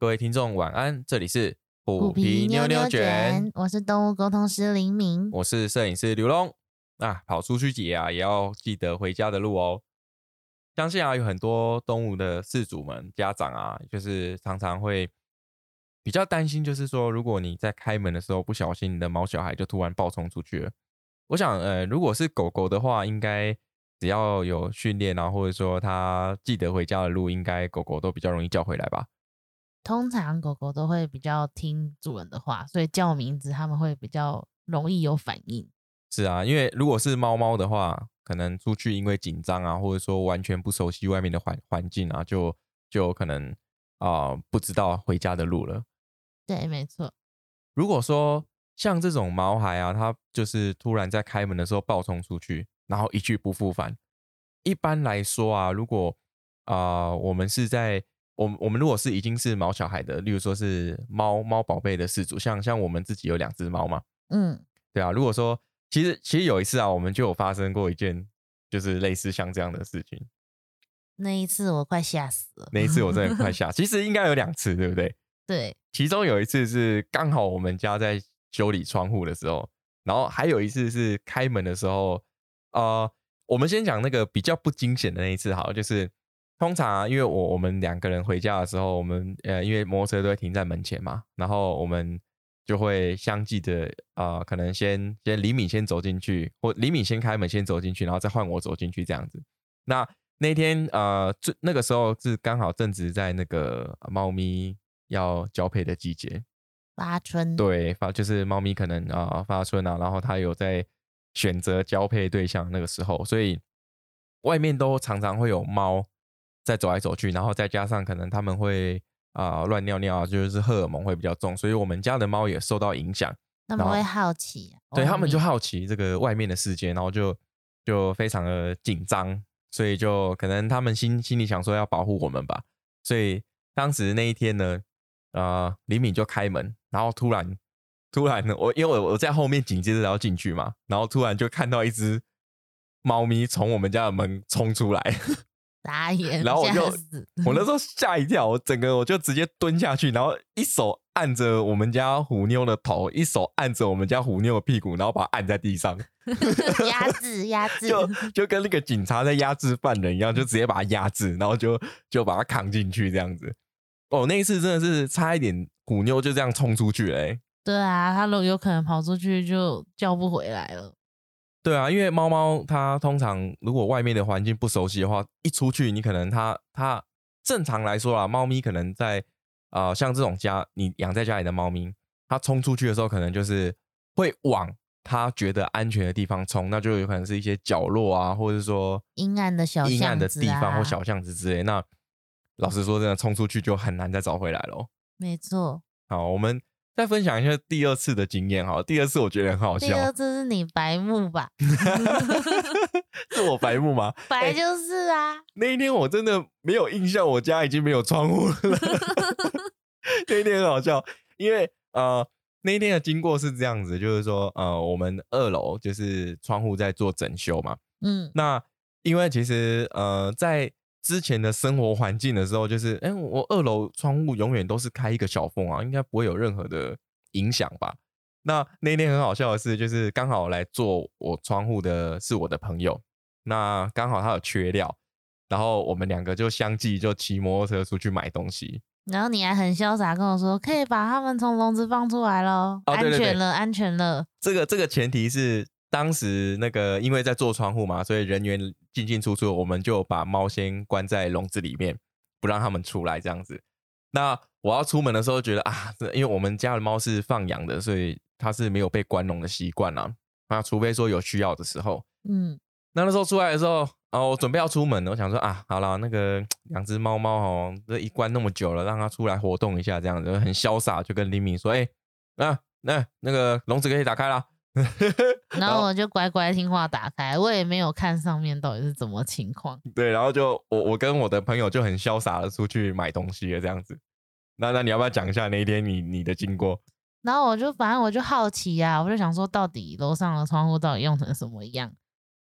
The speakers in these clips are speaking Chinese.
各位听众晚安，这里是虎皮妞妞卷，我是动物沟通师林明，我是摄影师刘龙。啊，跑出去节啊，也要记得回家的路哦。相信啊，有很多动物的饲主们、家长啊，就是常常会比较担心，就是说，如果你在开门的时候不小心，你的毛小孩就突然暴冲出去了。我想，呃，如果是狗狗的话，应该只要有训练啊，或者说它记得回家的路，应该狗狗都比较容易叫回来吧。通常狗狗都会比较听主人的话，所以叫名字它们会比较容易有反应。是啊，因为如果是猫猫的话，可能出去因为紧张啊，或者说完全不熟悉外面的环环境啊，就就可能啊不知道回家的路了。对，没错。如果说像这种毛孩啊，它就是突然在开门的时候暴冲出去，然后一去不复返。一般来说啊，如果啊我们是在我我们如果是已经是毛小孩的，例如说是猫猫宝贝的饲主，像像我们自己有两只猫嘛，嗯，对啊。如果说其实，其实有一次啊，我们就有发生过一件，就是类似像这样的事情。那一次我快吓死了。那一次我真的快 吓。其实应该有两次，对不对？对。其中有一次是刚好我们家在修理窗户的时候，然后还有一次是开门的时候。呃，我们先讲那个比较不惊险的那一次，好，就是通常啊，因为我我们两个人回家的时候，我们呃，因为摩托车都会停在门前嘛，然后我们。就会相继的啊，可能先先李敏先走进去，或李敏先开门先走进去，然后再换我走进去这样子。那那天呃，最那个时候是刚好正值在那个猫咪要交配的季节，发春。对，发就是猫咪可能啊发春啊，然后它有在选择交配对象那个时候，所以外面都常常会有猫在走来走去，然后再加上可能他们会。啊，乱尿尿就是荷尔蒙会比较重，所以我们家的猫也受到影响。他们会好奇，对他们就好奇这个外面的世界，然后就就非常的紧张，所以就可能他们心心里想说要保护我们吧。所以当时那一天呢，啊，李敏就开门，然后突然突然呢，我因为我我在后面紧接着要进去嘛，然后突然就看到一只猫咪从我们家的门冲出来。打眼，然后我就我那时候 吓一跳，我整个我就直接蹲下去，然后一手按着我们家虎妞的头，一手按着我们家虎妞的屁股，然后把它按在地上，压制压 制，就就跟那个警察在压制犯人一样，就直接把他压制，然后就就把他扛进去这样子。哦，那一次真的是差一点，虎妞就这样冲出去嘞。对啊，它有有可能跑出去就叫不回来了。对啊，因为猫猫它通常如果外面的环境不熟悉的话，一出去你可能它它正常来说啦，猫咪可能在啊像这种家你养在家里的猫咪，它冲出去的时候可能就是会往它觉得安全的地方冲，那就有可能是一些角落啊，或者说阴暗的小阴暗的地方或小巷子之类。那老实说，真的冲出去就很难再找回来了。没错。好，我们。再分享一下第二次的经验哈，第二次我觉得很好笑。第二次是你白目吧？是我白目吗？白就是啊。那一天我真的没有印象，我家已经没有窗户了。那一天很好笑，因为呃，那一天的经过是这样子，就是说呃，我们二楼就是窗户在做整修嘛。嗯。那因为其实呃，在之前的生活环境的时候，就是，哎，我二楼窗户永远都是开一个小缝啊，应该不会有任何的影响吧？那那天很好笑的是，就是刚好来做我窗户的是我的朋友，那刚好他有缺料，然后我们两个就相继就骑摩托车出去买东西，然后你还很潇洒跟我说，可以把他们从笼子放出来喽，安全了，安全了。这个这个前提是。当时那个因为在做窗户嘛，所以人员进进出出，我们就把猫先关在笼子里面，不让他们出来这样子。那我要出门的时候，觉得啊，因为我们家的猫是放养的，所以它是没有被关笼的习惯啦。那除非说有需要的时候，嗯，那那时候出来的时候，啊，我准备要出门，我想说啊，好了，那个两只猫猫哦，这一关那么久了，让它出来活动一下，这样子很潇洒，就跟李敏说，哎，那那那个笼子可以打开了。然后我就乖乖听话打开，我也没有看上面到底是怎么情况。对，然后就我我跟我的朋友就很潇洒的出去买东西了，这样子。那那你要不要讲一下那一天你你的经过？然后我就反正我就好奇呀，我就想说到底楼上的窗户到底用成什么样。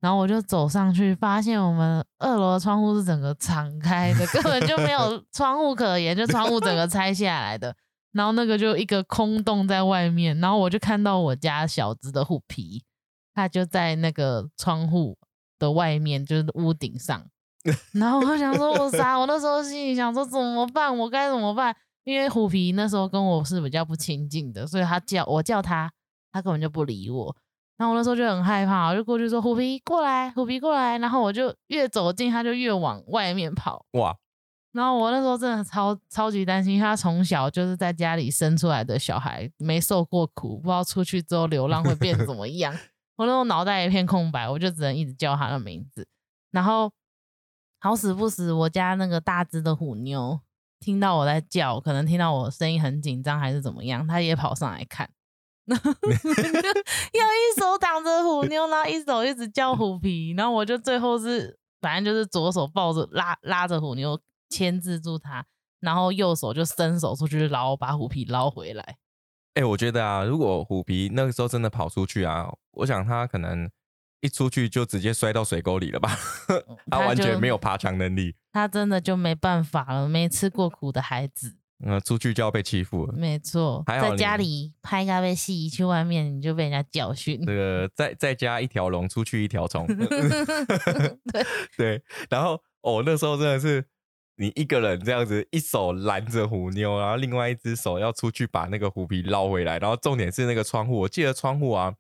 然后我就走上去，发现我们二楼的窗户是整个敞开的，根本就没有 窗户可言，就窗户整个拆下来的。然后那个就一个空洞在外面，然后我就看到我家小子的虎皮，它就在那个窗户的外面，就是屋顶上。然后我想说，我傻，我那时候心里想说怎么办？我该怎么办？因为虎皮那时候跟我是比较不亲近的，所以他叫我叫他，他根本就不理我。然后我那时候就很害怕，我就过去说：“虎皮过来，虎皮过来。”然后我就越走近，他就越往外面跑。哇！然后我那时候真的超超级担心，他从小就是在家里生出来的小孩，没受过苦，不知道出去之后流浪会变怎么样。我那时候脑袋一片空白，我就只能一直叫他的名字。然后好死不死，我家那个大只的虎妞。听到我在叫，可能听到我声音很紧张还是怎么样，他也跑上来看，要一手挡着虎妞，然后一手一直叫虎皮，然后我就最后是反正就是左手抱着拉拉着虎妞牵制住他，然后右手就伸手出去捞，把虎皮捞回来。哎，我觉得啊，如果虎皮那个时候真的跑出去啊，我想他可能。一出去就直接摔到水沟里了吧？他完全没有爬墙能力，他真的就没办法了。没吃过苦的孩子，嗯，出去就要被欺负了。没错，在家里拍咖啡戏，去外面你就被人家教训。这个在在家一条龙，出去一条虫。对对，然后哦，那时候真的是你一个人这样子，一手拦着虎妞，然后另外一只手要出去把那个虎皮捞回来。然后重点是那个窗户，我记得窗户啊。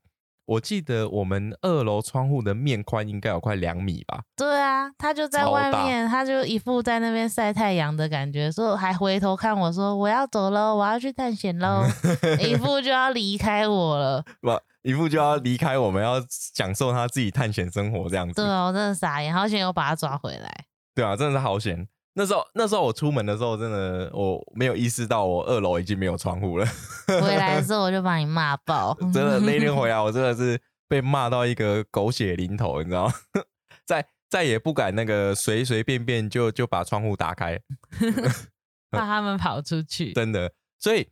我记得我们二楼窗户的面宽应该有快两米吧？对啊，他就在外面，他就一副在那边晒太阳的感觉，说还回头看我说我要走了，我要去探险喽，一副就要离开我了，不，一副就要离开我们，要享受他自己探险生活这样子。对啊，我真的傻眼，好险又把他抓回来。对啊，真的是好险。那时候，那时候我出门的时候，真的我没有意识到我二楼已经没有窗户了。回来的时候我就把你骂爆。真的，那天回来我真的是被骂到一个狗血淋头，你知道吗？再再也不敢那个随随便便就就把窗户打开，怕他们跑出去。真的，所以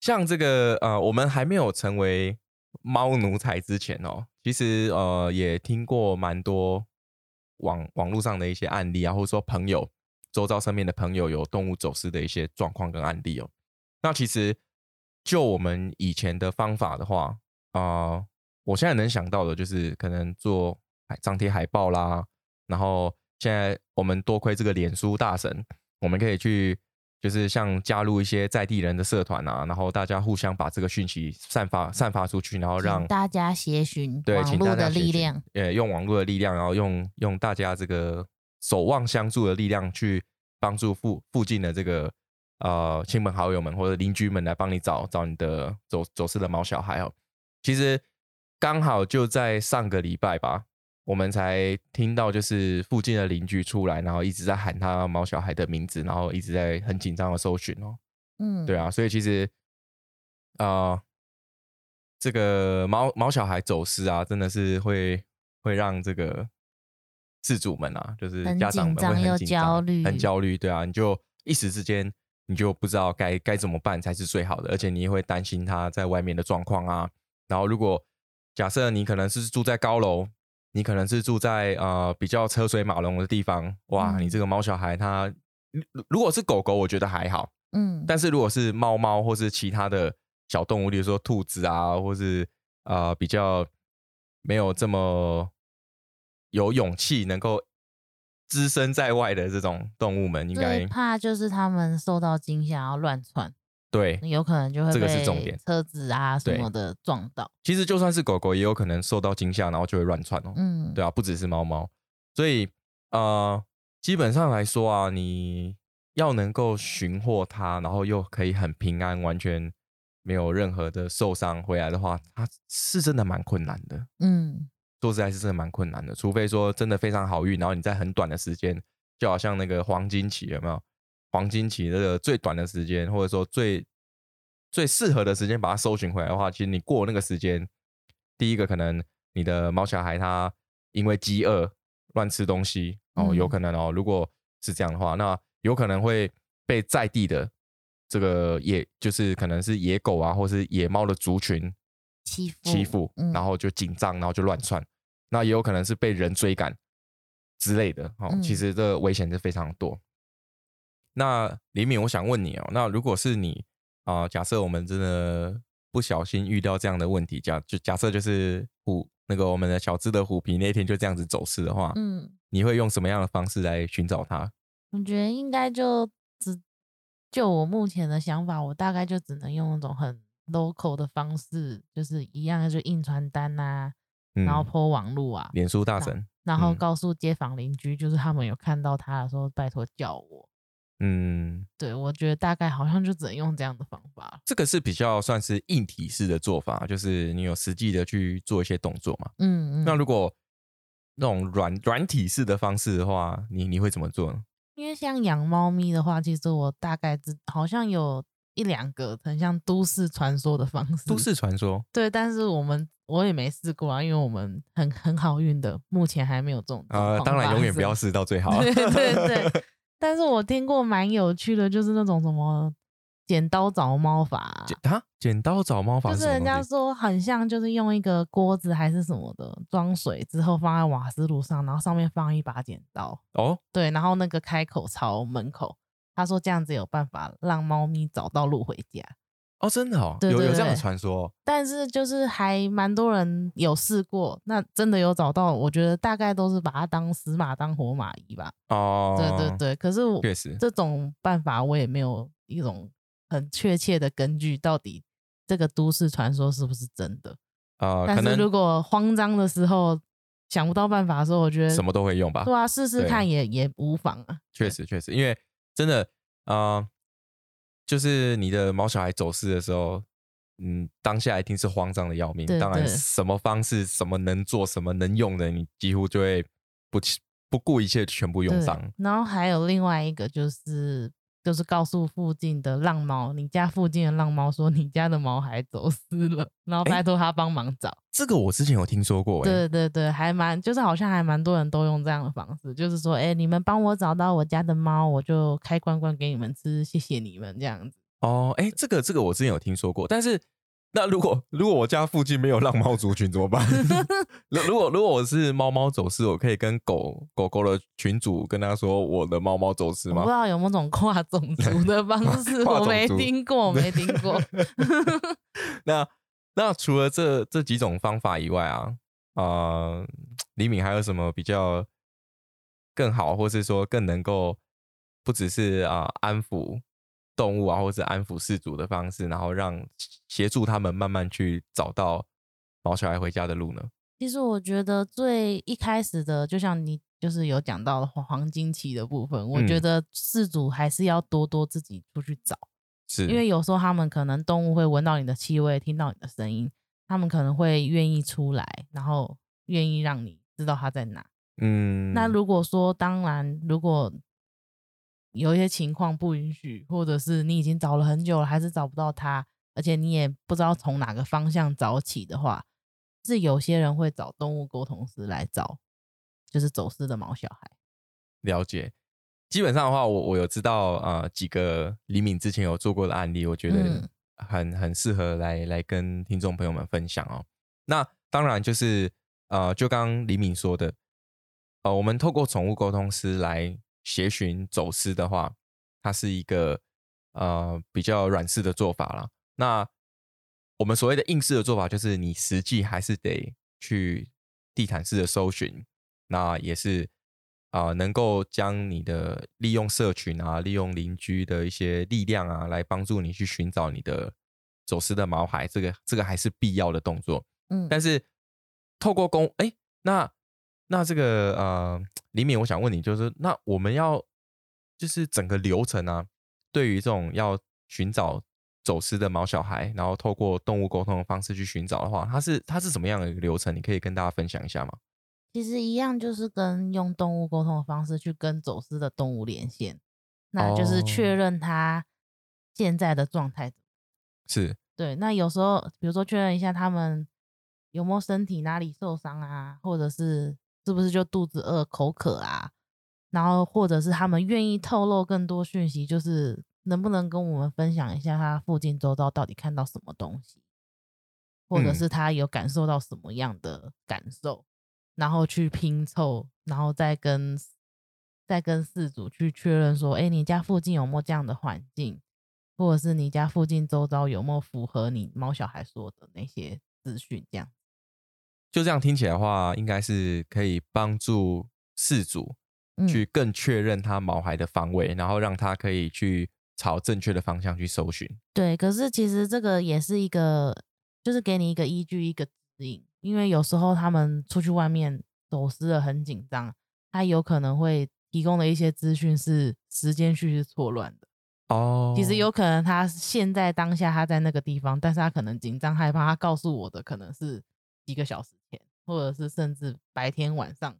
像这个呃，我们还没有成为猫奴才之前哦，其实呃也听过蛮多网网络上的一些案例啊，或者说朋友。周遭身边的朋友有动物走失的一些状况跟案例哦。那其实就我们以前的方法的话啊，我现在能想到的就是可能做张贴海报啦。然后现在我们多亏这个脸书大神，我们可以去就是像加入一些在地人的社团啊，然后大家互相把这个讯息散发散发出去，然后让大家协寻对网络的力量，呃，用网络的力量，然后用用大家这个。守望相助的力量，去帮助附附近的这个呃亲朋好友们或者邻居们来帮你找找你的走走失的毛小孩哦。其实刚好就在上个礼拜吧，我们才听到就是附近的邻居出来，然后一直在喊他毛小孩的名字，然后一直在很紧张的搜寻哦。嗯，对啊，所以其实啊，这个毛毛小孩走失啊，真的是会会让这个。事主们啊，就是家长们会很紧张、很焦虑，对啊，你就一时之间你就不知道该该怎么办才是最好的，而且你也会担心他在外面的状况啊。然后，如果假设你可能是住在高楼，你可能是住在呃比较车水马龙的地方，哇，你这个猫小孩它如果是狗狗，我觉得还好，嗯，但是如果是猫猫或是其他的小动物，比如说兔子啊，或是呃比较没有这么。有勇气能够只身在外的这种动物们，应该怕就是他们受到惊吓要乱窜，对，有可能就会这个是重点，车子啊什么的撞到。其实就算是狗狗，也有可能受到惊吓，然后就会乱窜哦。嗯，对啊，不只是猫猫，所以呃，基本上来说啊，你要能够寻获它，然后又可以很平安，完全没有任何的受伤回来的话，它是真的蛮困难的。嗯。说实在，是真的蛮困难的。除非说真的非常好运，然后你在很短的时间，就好像那个黄金期有没有？黄金期那个最短的时间，或者说最最适合的时间把它搜寻回来的话，其实你过那个时间，第一个可能你的猫小孩它因为饥饿乱吃东西哦，有可能哦。如果是这样的话，那有可能会被在地的这个野，就是可能是野狗啊，或是野猫的族群欺负欺负，然后就紧张，然后就乱窜。那也有可能是被人追赶之类的。哦，其嗯实这危险是非常多。那李敏，我想问你哦，那如果是你啊、假设我们真的不小心遇到这样的问题，假就假设就是虎那个我们的小只的虎皮那天就这样子走失的话，嗯，你会用什么样的方式来寻找它？我觉得应该就只就我目前的想法，我大概就只能用那种很 local 的方式，就是一样就印传单啊，嗯，然后 po 网路啊，脸书大神，然后嗯告诉街坊邻居，就是他们有看到他的时候，拜托叫我。嗯，对，我觉得大概好像就只能用这样的方法。这个是比较算是硬体式的做法，就是你有实际的去做一些动作嘛。嗯嗯。那如果那种软软体式的方式的话，你你会怎么做呢？因为像养猫咪的话，其实我大概知好像有一两个很像都市传说的方式。都市传说，对，但是我们我也没试过啊，因为我们很很好运的，目前还没有这种呃，当然永远不要试到最 好。啊对对对，但是我听过蛮有趣的，就是那种什么剪刀找猫法啊、剪啊，剪刀找猫法就是人？家说很像，就是用一个锅子还是什么的装水之后放在瓦斯炉上，然后上面放一把剪刀，哦，对，然后那个开口朝门口。他说这样子有办法让猫咪找到路回家，哦，真的哦，对对有有这样的传说哦。但是就是还蛮多人有试过，那真的有找到，我觉得大概都是把它当死马当活马医吧。哦，对对，对，可是我确实，这种办法我也没有一种很确切的根据，到底这个都市传说是不是真的？呃，可能但是如果慌张的时候想不到办法的时候，我觉得什么都会用吧。对啊，试试看也也无妨啊。确实确实，因为真的，呃，就是你的毛小孩走失的时候，嗯，当下一定是慌张的要命。对当然，对什么方式、什么能做、什么能用的，你几乎就会不其不顾一切全部用对上。然后还有另外一个就是。就是告诉附近的浪猫，你家附近的浪猫说你家的毛孩走失了，然后拜托他帮忙找。这个我之前有听说过、欸，对对对，还蛮就是好像还蛮多人都用这样的方式，就是说，哎、你们帮我找到我家的猫，我就开罐罐给你们吃，谢谢你们这样子。哦，哎，这个这个我之前有听说过，但是那如果如果我家附近没有浪猫族群怎么办？如如果如果我是猫猫走失，我可以跟狗狗狗的群主跟他说我的猫猫走失吗我不知？道有没有种跨种族的方 式，我没听过，我没听过。那那除了这这几种方法以外啊，呃，李敏还有什么比较更好，或是说更能够不只是啊、安抚动物啊，或是安抚事主的方式，然后让协助他们慢慢去找到毛小孩回家的路呢？其实我觉得最一开始的，就像你就是有讲到的黄黄金期的部分，我觉嗯得事主还是要多多自己出去找。是因为有时候他们可能动物会闻到你的气味，听到你的声音，他们可能会愿意出来，然后愿意让你知道它在哪。嗯，那如果说，当然，如果有一些情况不允许，或者是你已经找了很久了，还是找不到他，而且你也不知道从哪个方向找起的话，是有些人会找动物沟通师来找，就是走失的毛小孩。了解。基本上的话，我我有知道呃几个李敏之前有做过的案例，我觉得嗯很很适合来来跟听众朋友们分享哦。那当然就是呃，就刚刚李敏说的，呃，我们透过宠物沟通师来协寻走私的话，它是一个呃比较软式的做法啦。那我们所谓的硬式的做法，就是你实际还是得去地毯式的搜寻，那也是啊、呃能够将你的利用社群啊，利用邻居的一些力量啊，来帮助你去寻找你的走私的毛孩，这个这个还是必要的动作。嗯，但是透过公哎，那那这个呃，李敏，我想问你，就是那我们要就是整个流程啊，对于这种要寻找走失的毛小孩，然后透过动物沟通的方式去寻找的话，它是它是什么样的一个流程？你可以跟大家分享一下吗？其实一样，就是跟用动物沟通的方式去跟走失的动物连线，那就是确哦认它现在的状态。是对，那有时候比如说确认一下他们有没有身体哪里受伤啊，或者是是不是就肚子饿、口渴啊，然后或者是他们愿意透露更多讯息，就是能不能跟我们分享一下他附近周遭到底看到什么东西，或者嗯是他有感受到什么样的感受。然后去拼凑，然后再跟再跟事主去确认说，哎，你家附近有没有这样的环境，或者是你家附近周遭有没有符合你猫小孩说的那些资讯？这样，就这样听起来的话，应该是可以帮助饲主去更确认他毛孩的方位，然后让他可以去朝正确的方向去搜寻。对，可是其实这个也是一个，就是给你一个依据，一个指引，因为有时候他们出去外面走失了，很紧张，他有可能会。提供的一些资讯是时间序是错乱的哦，其实有可能他现在当下他在那个地方，但是他可能紧张害怕，他告诉我的可能是几个小时前，或者是甚至白天晚上，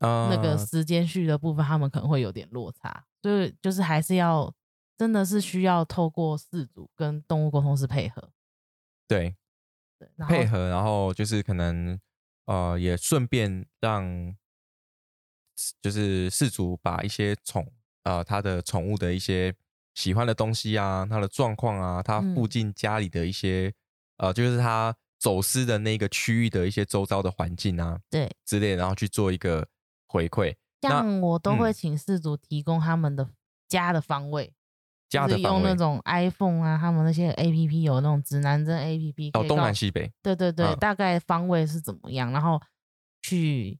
那个时间序的部分他们可能会有点落差，所以就是还是要真的是需要透过四组跟动物沟通师配合，对对，配合，然后就是可能呃也顺便让。就是饲主把一些宠呃他的宠物的一些喜欢的东西啊，他的状况啊，他附近家里的一些呃，就是他走私的那个区域的一些周遭的环境啊，对之类，然后去做一个回馈。像我都会请事主提供他们的家的方位，家的用那种 iPhone 啊，他们那些 APP 有那种指南针 APP，哦东南西北，对对对，大概方位是怎么样，然后去。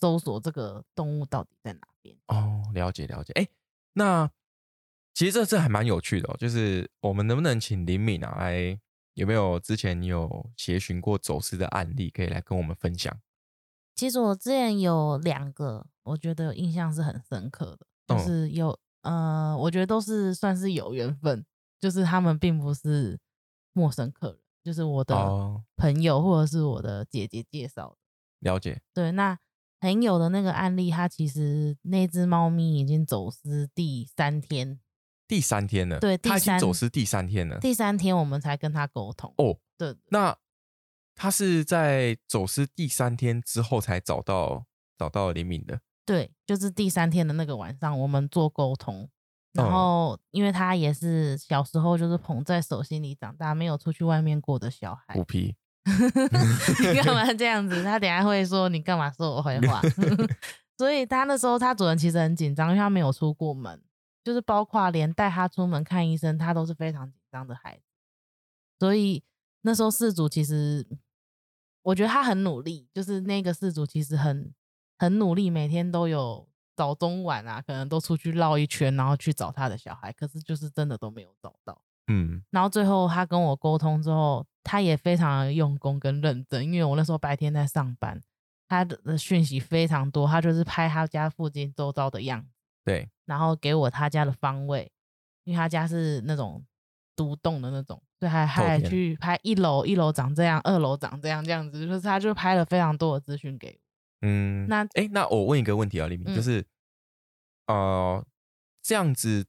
搜索这个动物到底在哪边？哦，了解了解。哎，那其实这这还蛮有趣的哦。就是我们能不能请林敏啊来？有没有之前你有协寻过走私的案例，可以来跟我们分享？其实我之前有两个，我觉得印象是很深刻的，就是有呃，我觉得都是算是有缘分，就是他们并不是陌生客人，就是我的朋友或者是我的姐姐介绍的。了解。对，那。朋友的那个案例，他其实那只猫咪已经走私第三天，第三天了。对，他已经走失第三天了。第三天我们才跟他沟通。哦，对。那他是在走失第三天之后才找到找到李敏的。对，就是第三天的那个晚上，我们做沟通。然后，因为他也是小时候就是捧在手心里长大，没有出去外面过的小孩。虎皮。你 干嘛这样子？他等下会说你干嘛说我坏话。所以他那时候他主人其实很紧张，因为他没有出过门，就是包括连带他出门看医生，他都是非常紧张的孩子。所以那时候事主其实我觉得他很努力，就是那个事主其实很很努力，每天都有早中晚啊，可能都出去绕一圈，然后去找他的小孩，可是就是真的都没有找到。嗯，然后最后他跟我沟通之后。他也非常用功跟认真，因为我那时候白天在上班，他的讯息非常多，他就是拍他家附近周遭的样子，对，然后给我他家的方位，因为他家是那种独栋的那种，所以还还去拍一楼，一楼长这样，二楼长这样，这样子，就是他就拍了非常多的资讯给我。嗯，那哎，那我问一个问题啊，李明，就是，呃，这样子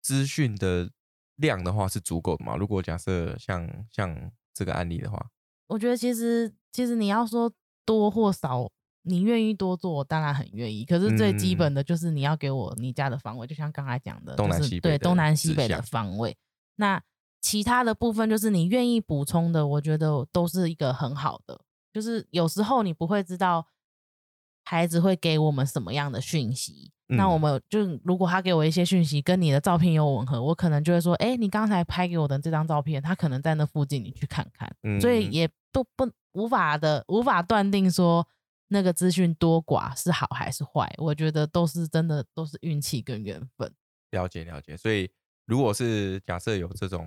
资讯的量的话是足够的吗？如果假设像像这个案例的话，我觉得其实其实你要说多或少，你愿意多做，我当然很愿意。可是最基本的就是你要给我你家的方位，就像刚才讲的，东南西北对东南西北的方位。那其他的部分就是你愿意补充的，我觉得都是一个很好的。就是有时候你不会知道孩子会给我们什么样的讯息。那我们就如果他给我一些讯息，跟你的照片有吻合，我可能就会说，哎，你刚才拍给我的这张照片，他可能在那附近，你去看看。所以也都不无法的，无法断定说那个资讯多寡是好还是坏。我觉得都是真的，都是运气跟缘分。了解了解。所以如果是假设有这种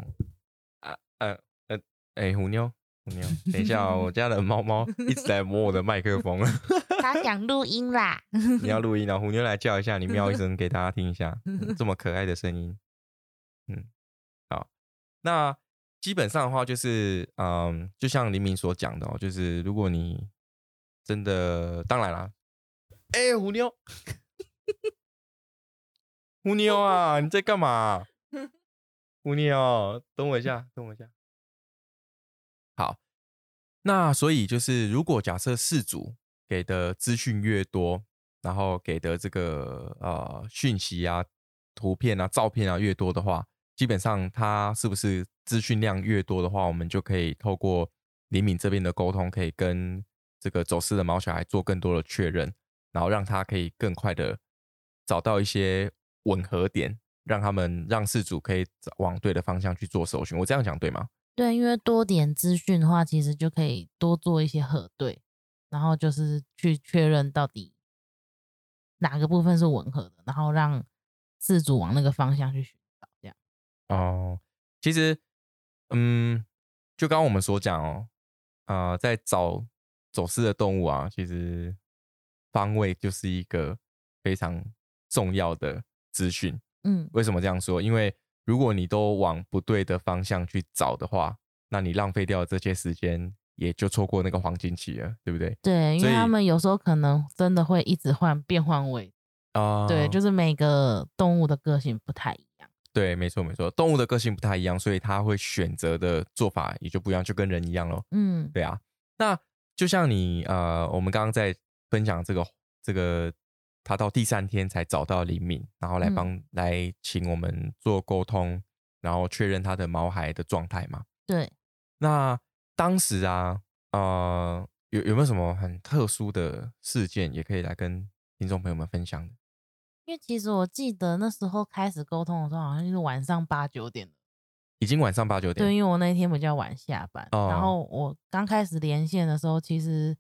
啊呃呃哎虎妞虎妞。等一下，我 家的猫猫一直在摸我的麦克风。它 想录音啦。你要录音啊？虎妞来叫一下，你喵一声给大家听一下，这么可爱的声音。嗯，好。那基本上的话，就是嗯，就像黎明所讲的哦，就是如果你真的，当然啦，哎，虎妞，虎妞啊，你在干嘛？虎妞，等我一下，等我一下。好，那所以就是，如果假设事主给的资讯越多，然后给的这个呃讯息啊、图片啊、照片啊越多的话，基本上他是不是资讯量越多的话，我们就可以透过李敏这边的沟通，可以跟这个走失的毛小孩做更多的确认，然后让他可以更快的找到一些吻合点，让他们让事主可以往对的方向去做搜寻。我这样讲对吗？对，因为多点资讯的话，其实就可以多做一些核对，然后就是去确认到底哪个部分是吻合的，然后让事主往那个方向去寻找。这样哦，其实，嗯，就刚刚我们所讲哦，啊，在找走私的动物啊，其实方位就是一个非常重要的资讯。嗯，为什么这样说？因为如果你都往不对的方向去找的话，那你浪费掉这些时间，也就错过那个黄金期了，对不对？对，因为他们有时候可能真的会一直换变换位，啊、对，就是每个动物的个性不太一样。对，没错没错，动物的个性不太一样，所以它会选择的做法也就不一样，就跟人一样咯。嗯，对啊，那就像你呃，我们刚刚在分享这个这个，他到第三天才找到李敏，然后来嗯帮、来请我们做沟通，然后确认他的毛孩的状态嘛。对，那当时啊，呃，有有没有什么很特殊的事件，也可以来跟听众朋友们分享的？因为其实我记得那时候开始沟通的时候，好像就是晚上八九点了。已经晚上八九点，对，因为我那一天比较晚下班，哦。然后我刚开始连线的时候，其实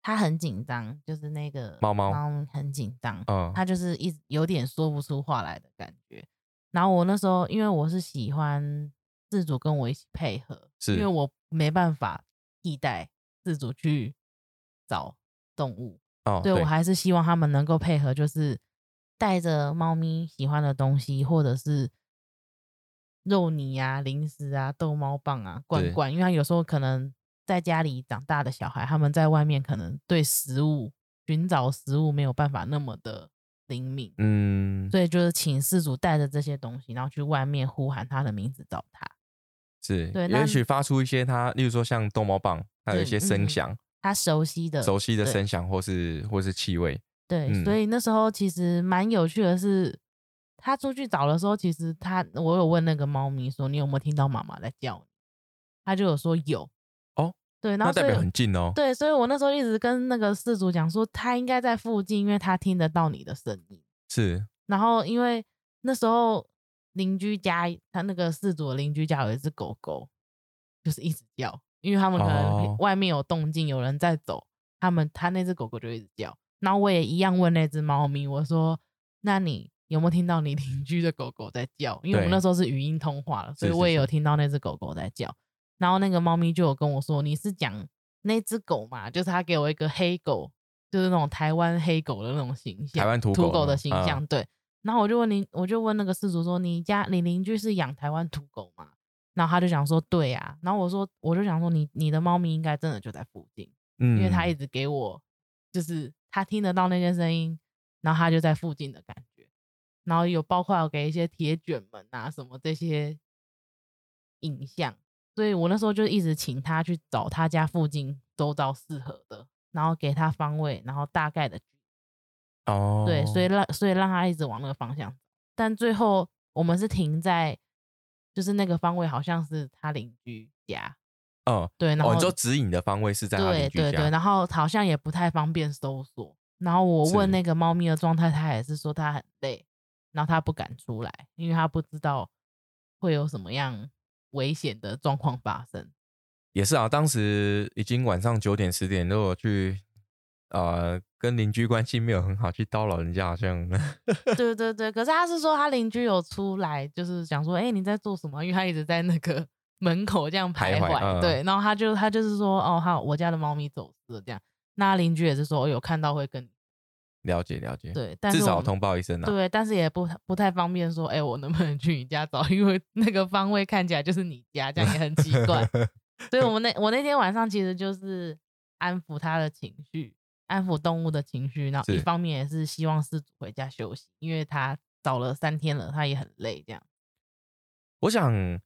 他很紧张，就是那个猫猫。猫很紧张，嗯，他就是一有点说不出话来的感觉。然后我那时候因为我是喜欢自主跟我一起配合，是因为我没办法替代自主去找动物，哦，对我还是希望他们能够配合，就是带着猫咪喜欢的东西，或者是肉泥啊、零食啊、逗猫棒啊、罐罐，因为他有时候可能在家里长大的小孩，他们在外面可能对食物寻找食物没有办法那么的灵敏，嗯，所以就是请事主带着这些东西，然后去外面呼喊他的名字找他，是，对也许发出一些他，例如说像逗猫棒，它有一些声嗯响，他熟悉的熟悉的对。声响，或是或是气味，对，嗯。所以那时候其实蛮有趣的是，他出去找的时候，其实他我有问那个猫咪说，你有没有听到妈妈在叫你？他就有说有。哦，对，然那代表很近哦。对，所以我那时候一直跟那个事主讲说，他应该在附近，因为他听得到你的声音。是，然后因为那时候邻居家，他那个事主的邻居家有一只狗狗，就是一直叫，因为他们可能哦外面有动静，有人在走，他们他那只狗狗就一直叫。然后我也一样问那只猫咪，我说：“那你有没有听到你邻居的狗狗在叫？”因为我们那时候是语音通话了，所以我也有听到那只狗狗在叫。然后那个猫咪就有跟我说：“你是讲那只狗嘛？就是他给我一个黑狗，就是那种台湾黑狗的那种形象，台湾土土狗的形象。对，然后我就问你，我就问那个事主说：“你家你邻居是养台湾土狗吗？”然后他就想说：“对啊。”然后我说：“我就想说你你的猫咪应该真的就在附近，嗯，因为他一直给我就是他听得到那些声音，然后他就在附近的感觉。然后有包括有给一些铁卷门啊什么这些影像，所以我那时候就一直请他去找他家附近周遭适合的，然后给他方位，然后大概的哦，对，所以让所以让他一直往那个方向走，但最后我们是停在，就是那个方位好像是他邻居家，嗯，对，然后、哦，你说指引的方位是在他邻居家，对对对，然。后好像也不太方便搜索，然后我问那个猫咪的状态，它也是说它很累，然后他不敢出来，因为他不知道会有什么样危险的状况发生。也是啊，当时已经晚上九点十点，如果去呃跟邻居关系没有很好，去叨扰人家，好像对 对对，可是他是说他邻居有出来，就是讲说，哎、你在做什么？因为他一直在那个 门口这样徘徊，徘徊嗯对，然后他就他就是说，哦，好，我家的猫咪走失了这样。那邻居也是说，我有看到会跟你了解了解，对，但是至少通报一声啊。对，但是也不不太方便说，哎、我能不能去你家找？因为 那个方位看起来就是你家，这样也很奇怪。所以我们那我那天晚上其实就是安抚他的情绪，安抚动物的情绪，然后一方面也是希望失主回家休息，因为他找了三天了，他也很累，这样。我想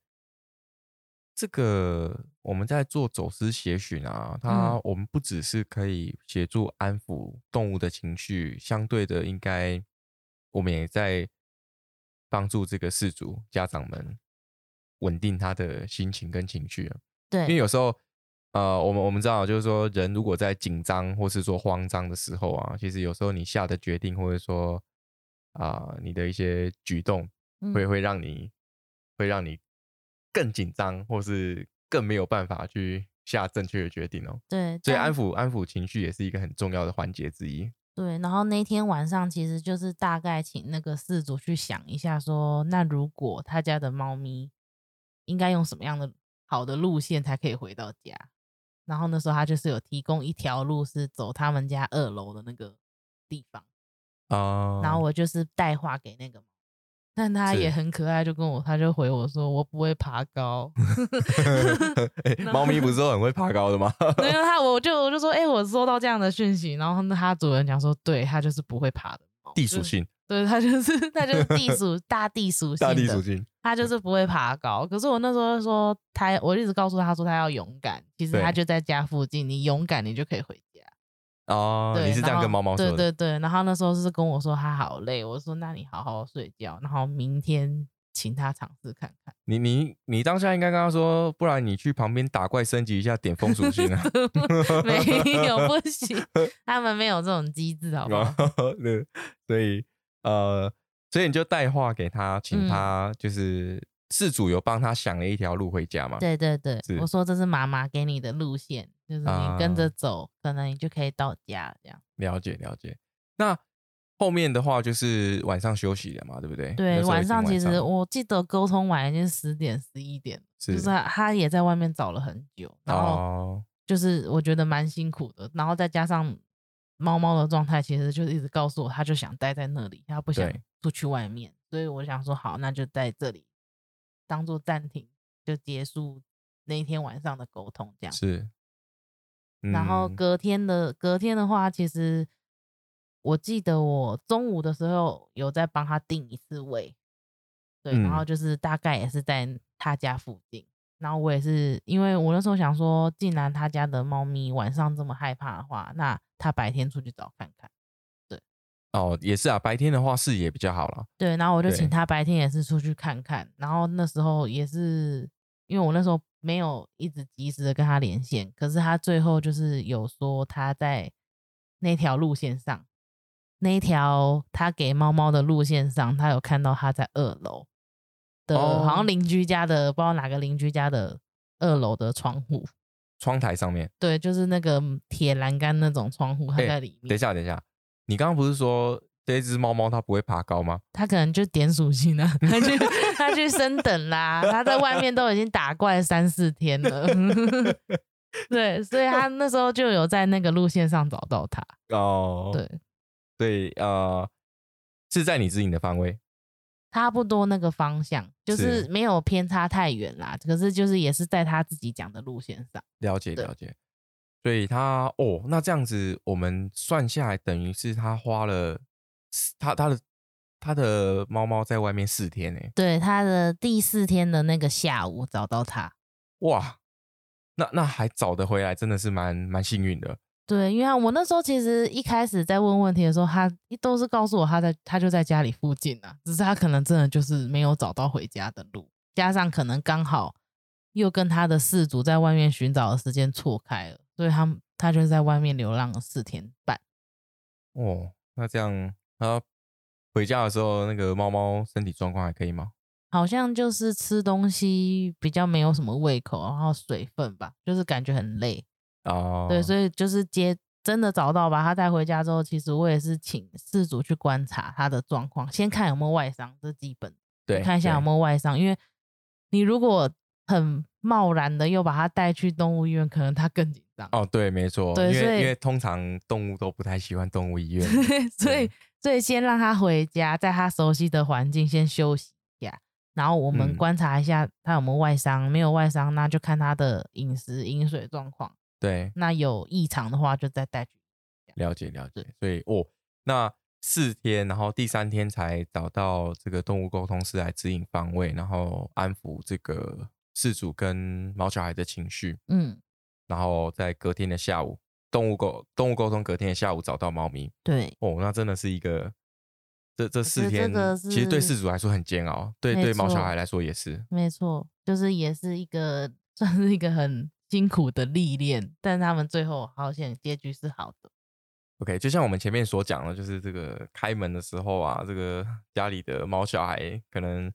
这个我们在做走私协寻啊，它嗯。我们不只是可以协助安抚动物的情绪，相对的应该我们也在帮助这个事主家长们稳定他的心情跟情绪啊。因为，有时候，呃，我们我们知道，就是说人如果在紧张或是说慌张的时候啊，其实有时候你下的决定或者说啊、你的一些举动嗯。会会让你会让你更紧张，或是更没有办法去下正确的决定哦。对，所以安抚安抚情绪也是一个很重要的环节之一。对，然后那天晚上其实就是大概请那个事主去想一下说那如果他家的猫咪应该用什么样的好的路线才可以回到家？然后那时候他就是有提供一条路是走他们家二楼的那个地方，啊、然后我就是带话给那个猫，但他也很可爱，就跟我他就回我说我不会爬高，哎猫咪不是都很会爬高的吗？没有他我就我就说哎、我收到这样的讯息，然后那他主人讲说对他就是不会爬的猫，地属性，对，它就是它就是地属大地属性大地属性，它就是不会爬高。可是我那时候说他，我一直告诉他说他要勇敢，其实他就在家附近，你勇敢你就可以回家。哦，你是这样跟猫猫说的？对对对，然后那时候是跟我说他好累，我说那你好好睡觉，然后明天请他尝试看看。你你你当下应该跟他说，不然你去旁边打怪升级一下，点风属性啊。没有 不行，他们没有这种机制，好不好？对，所以呃，所以你就带话给他，请嗯他就是事主有帮他想了一条路回家嘛？对对对，我说这是妈妈给你的路线，就是你跟啊着走，可能你就可以到家这样。了解了解。那后面的话就是晚上休息了嘛，对不对？对，晚上其实我记得沟通完已经十点十一点，就是是他他也在外面找了很久，然后哦，就是我觉得蛮辛苦的，然后再加上猫猫的状态，其实就是一直告诉我，他就想待在那里，他不想出去外面，所以我想说好，那就在这里当做暂停，就结束那一天晚上的沟通这样。是。然后嗯隔天的隔天的话，其实我记得我中午的时候有在帮他定一次位，对，然后嗯就是大概也是在他家附近。然后我也是，因为我那时候想说，既然他家的猫咪晚上这么害怕的话，那他白天出去找看看。哦，也是啊，白天的话视野比较好了。对，然后我就请他白天也是出去看看。然后那时候也是，因为我那时候没有一直及时的跟他连线，可是他最后就是有说他在那条路线上，那一条他给猫猫的路线上，他有看到他在二楼的，好哦像邻居家的，不知道哪个邻居家的二楼的窗户。窗台上面，对，就是那个铁栏杆那种窗户，他哎在里面。等一下，等一下，你刚刚不是说这只猫猫它不会爬高吗？它可能就点属性啊，它去它去升等啦，它在外面都已经打怪三四天了，对，所以他那时候就有在那个路线上找到它，哦，，对，对，呃，是在你指引的方位。差不多那个方向，就是是没有偏差太远啦，可是就是也是在他自己讲的路线上，了解对了解，所以他哦，那这样子我们算下来，等于是他花了他他的他的猫猫在外面四天呢，对，他的第四天的那个下午找到他，哇，那那还找得回来，真的是蛮蛮幸运的。对，因为我那时候其实一开始在问问题的时候，他都是告诉我他在他就在家里附近啊，只是他可能真的就是没有找到回家的路，加上可能刚好又跟他的事主在外面寻找的时间错开了，所以他他就在外面流浪了四天半。哦，那这样他回家的时候，那个猫猫身体状况还可以吗？好像就是吃东西比较没有什么胃口，然后水分吧，就是感觉很累。哦，对，所以就是接真的找到把他带回家之后，其实我也是请事主去观察他的状况，先看有没有外伤，这基本。对，看一下有没有有外伤，因为你如果很贸然的又把它带去动物医院，可能它更紧张。哦，对，没错，对因为因为通常动物都不太喜欢动物医院，所以所以先让它回家，在它熟悉的环境先休息一下，然后我们嗯观察一下它有没有外伤，没有外伤，那就看它的饮食饮水状况。对，那有异常的话，就再带去。了解了解，所以哦，那四天，然后第三天才找到这个动物沟通师来指引方位，然后安抚这个事主跟毛小孩的情绪，嗯，然后在隔天的下午，动物沟动物沟通隔天的下午找到猫咪，对，哦，那真的是一个这这四天，其实对事主来说很煎熬，对对毛小孩来说也是，没错，就是也是一个 算是一个很辛苦的历练，但他们最后好险结局是好的。OK，就像我们前面所讲的，就是这个开门的时候啊，这个家里的猫小孩可能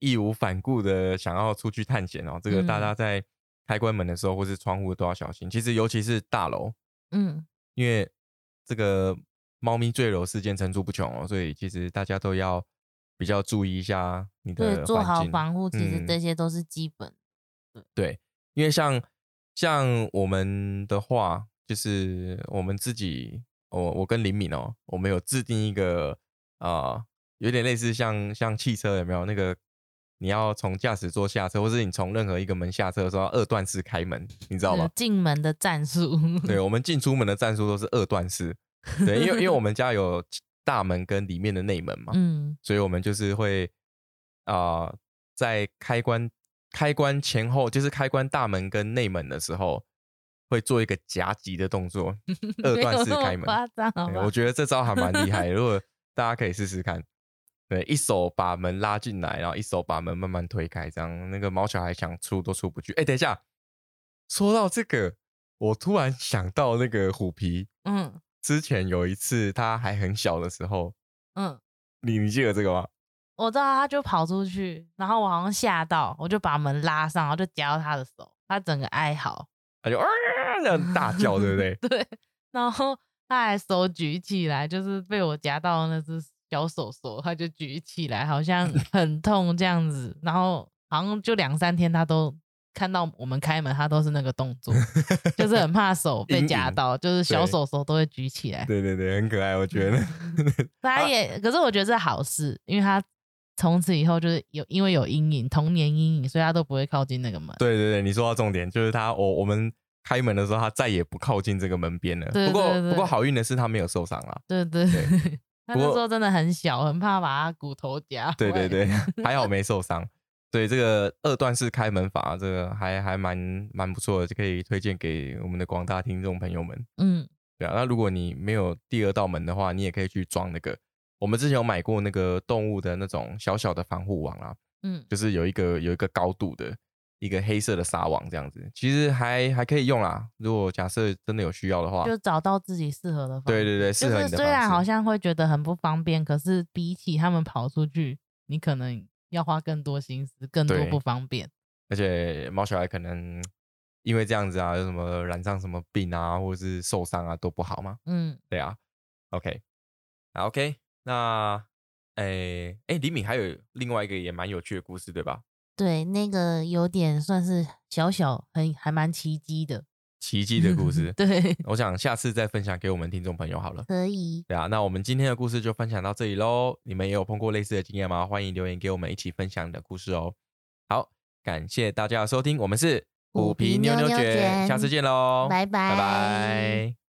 义无反顾的想要出去探险哦。这个大嗯家在开关门的时候或是窗户都要小心。其实尤其是大楼，嗯，因为这个猫咪坠楼事件层出不穷哦，所以其实大家都要比较注意一下你对，的做好。防护，其实嗯这些都是基本。对，因为像像我们的话，就是我们自己，我我跟林敏哦，我们有制定一个啊、呃有点类似像像汽车有没有那个你要从驾驶座下车，或是你从任何一个门下车的时候，二段式开门，你知道吗？进门的战术。对，我们进出门的战术都是二段式。对，因为因为我们家有大门跟里面的内门嘛，嗯，所以我们就是会啊、在开关开关前后，就是开关大门跟内门的时候，会做一个夹击的动作，二段式开门。我？觉得这招还蛮厉害，如果大家可以试试看。对，一手把门拉进来，然后一手把门慢慢推开，这样那个毛小孩想出都出不去。哎，等一下，说到这个，我突然想到那个虎皮，嗯之前有一次他还很小的时候，嗯，你你记得这个吗？我知道他就跑出去，然后我好像吓到，我就把门拉上，然后就夹到他的手，他整个哀嚎，他就啊这样大叫，对不对？对，然后他还手举起来，就是被我夹到那只小手手，他就举起来，好像 很痛这样子，然后好像就两三天他都。看到我们开门，他都是那个动作，就是很怕手被夹到，就是小手手都会举起来。对对对，很可爱，我觉得。他也，可是我觉得是好事，因为他从此以后就是有因为有阴影，童年阴影，所以他都不会靠近那个门。对对对，你说到重点，就是他，我我们开门的时候，他再也不靠近这个门边了。对不过对对不过好运的是他没有受伤啦。对对对对，他不过那时候真的很小，很怕把他骨头夹。对对 对，还好没受伤。对这个二段式开门法，这个还还蛮蛮不错的，就可以推荐给我们的广大听众朋友们。嗯对啊，那如果你没有第二道门的话，你也可以去装那个。我们之前有买过那个动物的那种小小的防护网啦，嗯，就是有一个有一个高度的一个黑色的纱网这样子，其实还还可以用啦。如果假设真的有需要的话，就找到自己适合的方。对对对，适合的虽然好像会觉得很不方便，可是比起他们跑出去，你可能要花更多心思，更多不方便。而且猫小孩可能因为这样子啊，有什么染上什么病啊，或者是受伤啊，都不好嘛。嗯，对啊，OK，那 OK，那诶诶，李敏还有另外一个也蛮有趣的故事，对吧？对，那个有点算是小小，很还蛮奇迹的。奇迹的故事，对，我想下次再分享给我们听众朋友好了。可以。对啊，那我们今天的故事就分享到这里喽。你们也有碰过类似的经验吗？欢迎留言给我们一起分享你的故事哦。好，感谢大家的收听，我们是虎皮妞妞卷下次见喽，拜拜拜拜。